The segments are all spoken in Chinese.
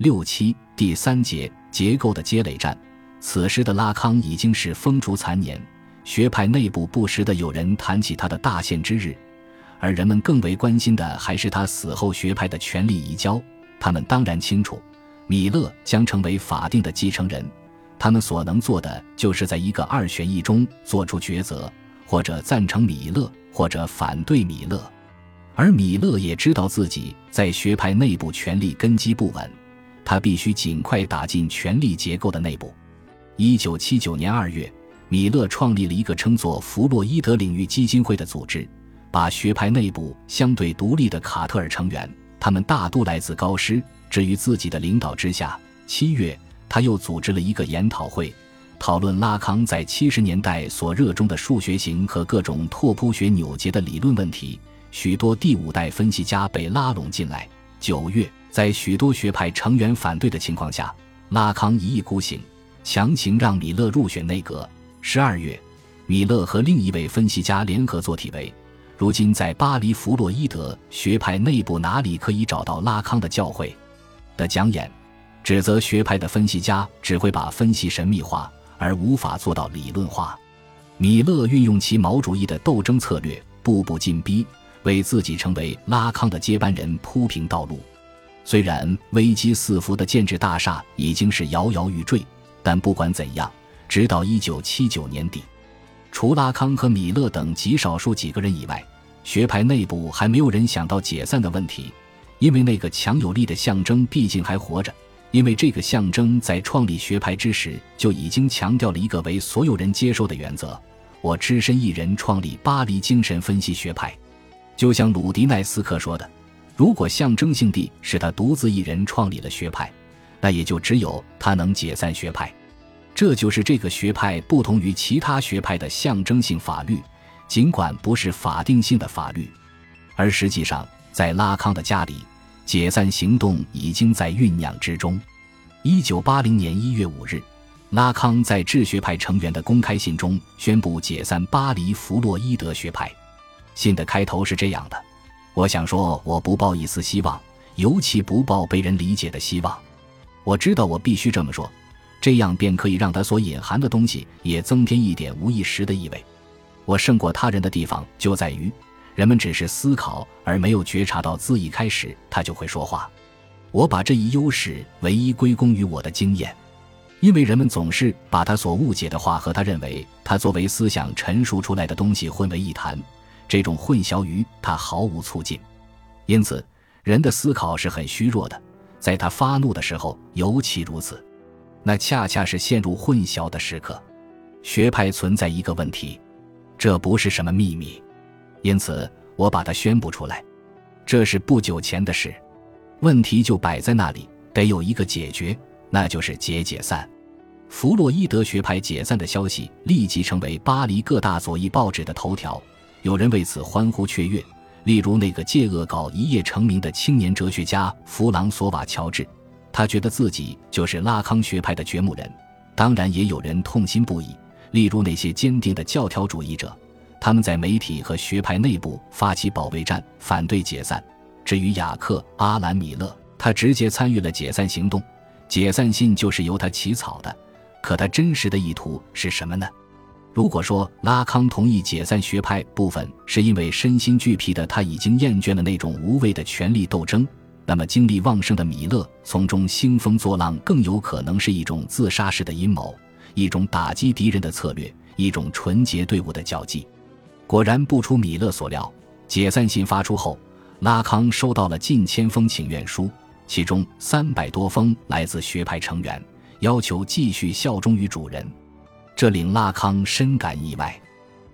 六七第三节结构的积累战。此时的拉康已经是风烛残年，学派内部不时的有人谈起他的大限之日，而人们更为关心的还是他死后学派的权力移交。他们当然清楚，米勒将成为法定的继承人，他们所能做的就是在一个二选一中做出抉择，或者赞成米勒，或者反对米勒。而米勒也知道自己在学派内部权力根基不稳，他必须尽快打进权力结构的内部。一九七九年二月，米勒创立了一个称作弗洛伊德领域基金会的组织，把学派内部相对独立的卡特尔成员，他们大都来自高师，置于自己的领导之下。七月，他又组织了一个研讨会，讨论拉康在七十年代所热衷的数学型和各种拓扑学扭结的理论问题。许多第五代分析家被拉拢进来。九月，在许多学派成员反对的情况下，拉康一意孤行，强行让米勒入选内阁。十二月，米勒和另一位分析家联合做题为：“如今在巴黎弗洛伊德学派内部哪里可以找到拉康的教诲？”的讲演，指责学派的分析家只会把分析神秘化，而无法做到理论化。米勒运用其毛主义的斗争策略，步步进逼。为自己成为拉康的接班人铺平道路。虽然危机四伏的建制大厦已经是摇摇欲坠，但不管怎样，直到一九七九年底，除拉康和米勒等极少数几个人以外，学派内部还没有人想到解散的问题，因为那个强有力的象征毕竟还活着。因为这个象征在创立学派之时就已经强调了一个为所有人接受的原则：我只身一人创立巴黎精神分析学派。就像鲁迪奈斯克说的，如果象征性地是他独自一人创立了学派，那也就只有他能解散学派。这就是这个学派不同于其他学派的象征性法律，尽管不是法定性的法律。而实际上，在拉康的家里，解散行动已经在酝酿之中。一九八零年一月五日，拉康在智学派成员的公开信中宣布解散巴黎弗洛伊德学派。信的开头是这样的：“我想说，我不抱一丝希望，尤其不抱被人理解的希望。我知道我必须这么说，这样便可以让他所隐含的东西也增添一点无意识的意味。我胜过他人的地方就在于，人们只是思考而没有觉察到，自一开始他就会说话。我把这一优势唯一归功于我的经验，因为人们总是把他所误解的话和他认为他作为思想陈述出来的东西混为一谈。”这种混淆于他毫无促进，因此人的思考是很虚弱的，在他发怒的时候尤其如此。那恰恰是陷入混淆的时刻。学派存在一个问题，这不是什么秘密，因此我把它宣布出来。这是不久前的事，问题就摆在那里，得有一个解决，那就是解解散。弗洛伊德学派解散的消息立即成为巴黎各大左翼报纸的头条。有人为此欢呼雀跃，例如那个借恶搞一夜成名的青年哲学家弗朗索瓦·乔治，他觉得自己就是拉康学派的掘墓人。当然，也有人痛心不已，例如那些坚定的教条主义者，他们在媒体和学派内部发起保卫战，反对解散。至于雅克·阿兰·米勒，他直接参与了解散行动，解散信就是由他起草的。可他真实的意图是什么呢？如果说拉康同意解散学派部分是因为身心俱疲的他已经厌倦了那种无谓的权力斗争，那么精力旺盛的米勒从中兴风作浪更有可能是一种自杀式的阴谋，一种打击敌人的策略，一种纯洁队伍的交际。果然不出米勒所料，解散信发出后，拉康收到了近千封请愿书，其中三百多封来自学派成员，要求继续效忠于主人。这令拉康深感意外，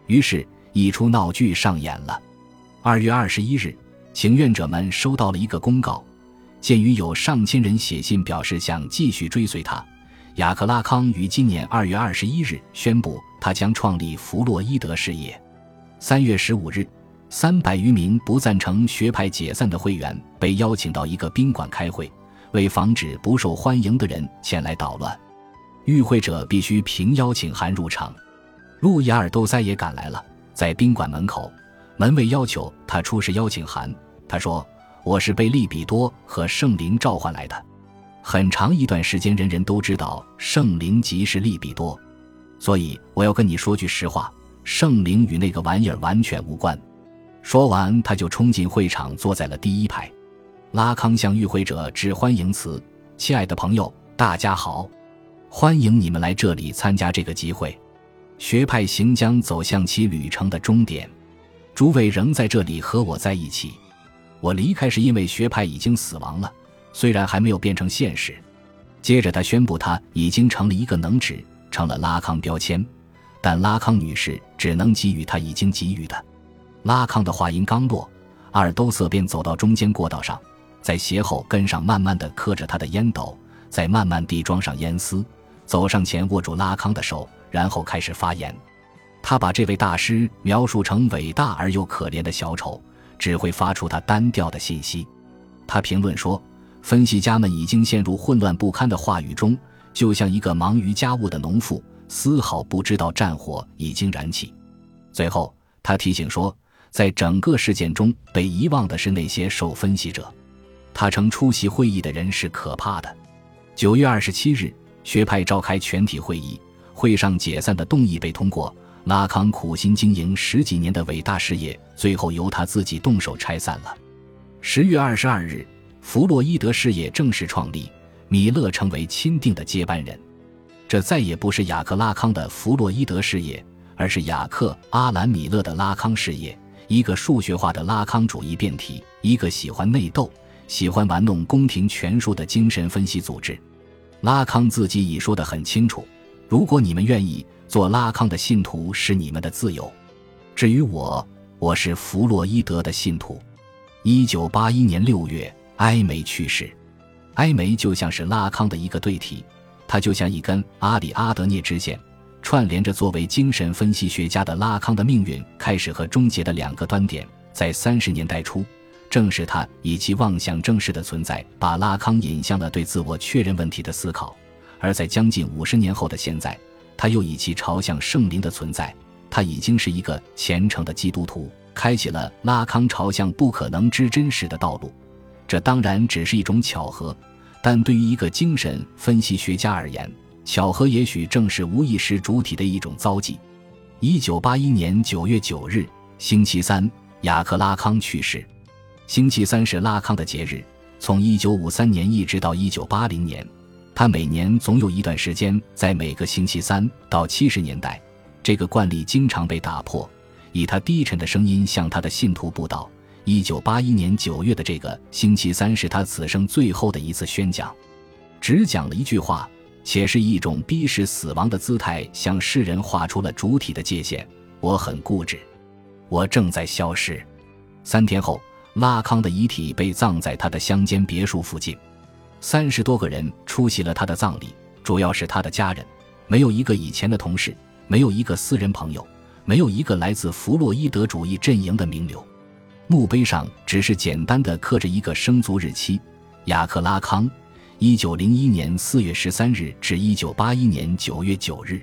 于是，一出闹剧上演了。二月二十一日，请愿者们收到了一个公告，鉴于有上千人写信表示想继续追随他，雅克拉康于今年二月二十一日宣布，他将创立弗洛伊德事业。三月十五日，三百余名不赞成学派解散的会员被邀请到一个宾馆开会，为防止不受欢迎的人前来捣乱。与会者必须凭邀请函入场。路易·尔都塞也赶来了，在宾馆门口，门卫要求他出示邀请函。他说：“我是被利比多和圣灵召唤来的。”很长一段时间，人人都知道圣灵即是利比多，所以我要跟你说句实话，圣灵与那个玩意儿完全无关。说完，他就冲进会场，坐在了第一排。拉康向与会者致欢迎词：“亲爱的朋友，大家好，欢迎你们来这里参加这个集会。学派行将走向其旅程的终点，诸位仍在这里和我在一起。我离开是因为学派已经死亡了。”虽然还没有变成现实，接着他宣布他已经成了一个能指，成了拉康标签，但拉康女士只能给予他已经给予的。拉康的话音刚落，阿尔都瑟便走到中间过道上，在鞋后跟上，慢慢地磕着他的烟斗，再慢慢地装上烟丝，走上前握住拉康的手，然后开始发言。他把这位大师描述成伟大而又可怜的小丑，只会发出他单调的信息。他评论说。分析家们已经陷入混乱不堪的话语中，就像一个忙于家务的农妇，丝毫不知道战火已经燃起。最后，他提醒说，在整个事件中被遗忘的是那些受分析者。他称出席会议的人是可怕的。九月二十七日，学派召开全体会议，会上解散的动议被通过。拉康苦心经营十几年的伟大事业，最后由他自己动手拆散了。十月二十二日。弗洛伊德事业正式创立，米勒成为钦定的接班人。这再也不是雅克拉康的弗洛伊德事业，而是雅克阿兰米勒的拉康事业。一个数学化的拉康主义变体，一个喜欢内斗、喜欢玩弄宫廷权术的精神分析组织。拉康自己已说得很清楚：如果你们愿意做拉康的信徒，是你们的自由。至于我，我是弗洛伊德的信徒。一九八一年六月。埃梅去世，埃梅就像是拉康的一个对体，他就像一根阿里阿德涅支线，串联着作为精神分析学家的拉康的命运开始和终结的两个端点。在三十年代初，正是他以其妄想正式的存在，把拉康引向了对自我确认问题的思考；而在将近五十年后的现在，他又以其朝向圣灵的存在，他已经是一个虔诚的基督徒，开启了拉康朝向不可能之真实的道路。这当然只是一种巧合，但对于一个精神分析学家而言，巧合也许正是无意识主体的一种遭际。一九八一年九月九日，星期三，雅克拉康去世。星期三是拉康的节日，从一九五三年一直到一九八零年，他每年总有一段时间在每个星期三。到七十年代，这个惯例经常被打破，以他低沉的声音向他的信徒布道。一九八一年九月的这个星期三是他此生最后的一次宣讲，只讲了一句话，且是一种逼使死亡的姿态向世人画出了主体的界限。我很固执，我正在消失。三天后，拉康的遗体被葬在他的乡间别墅附近，三十多个人出席了他的葬礼，主要是他的家人，没有一个以前的同事，没有一个私人朋友，没有一个来自弗洛伊德主义阵营的名流。墓碑上只是简单的刻着一个生卒日期：雅克拉康，一九零一年四月十三日至一九八一年九月九日。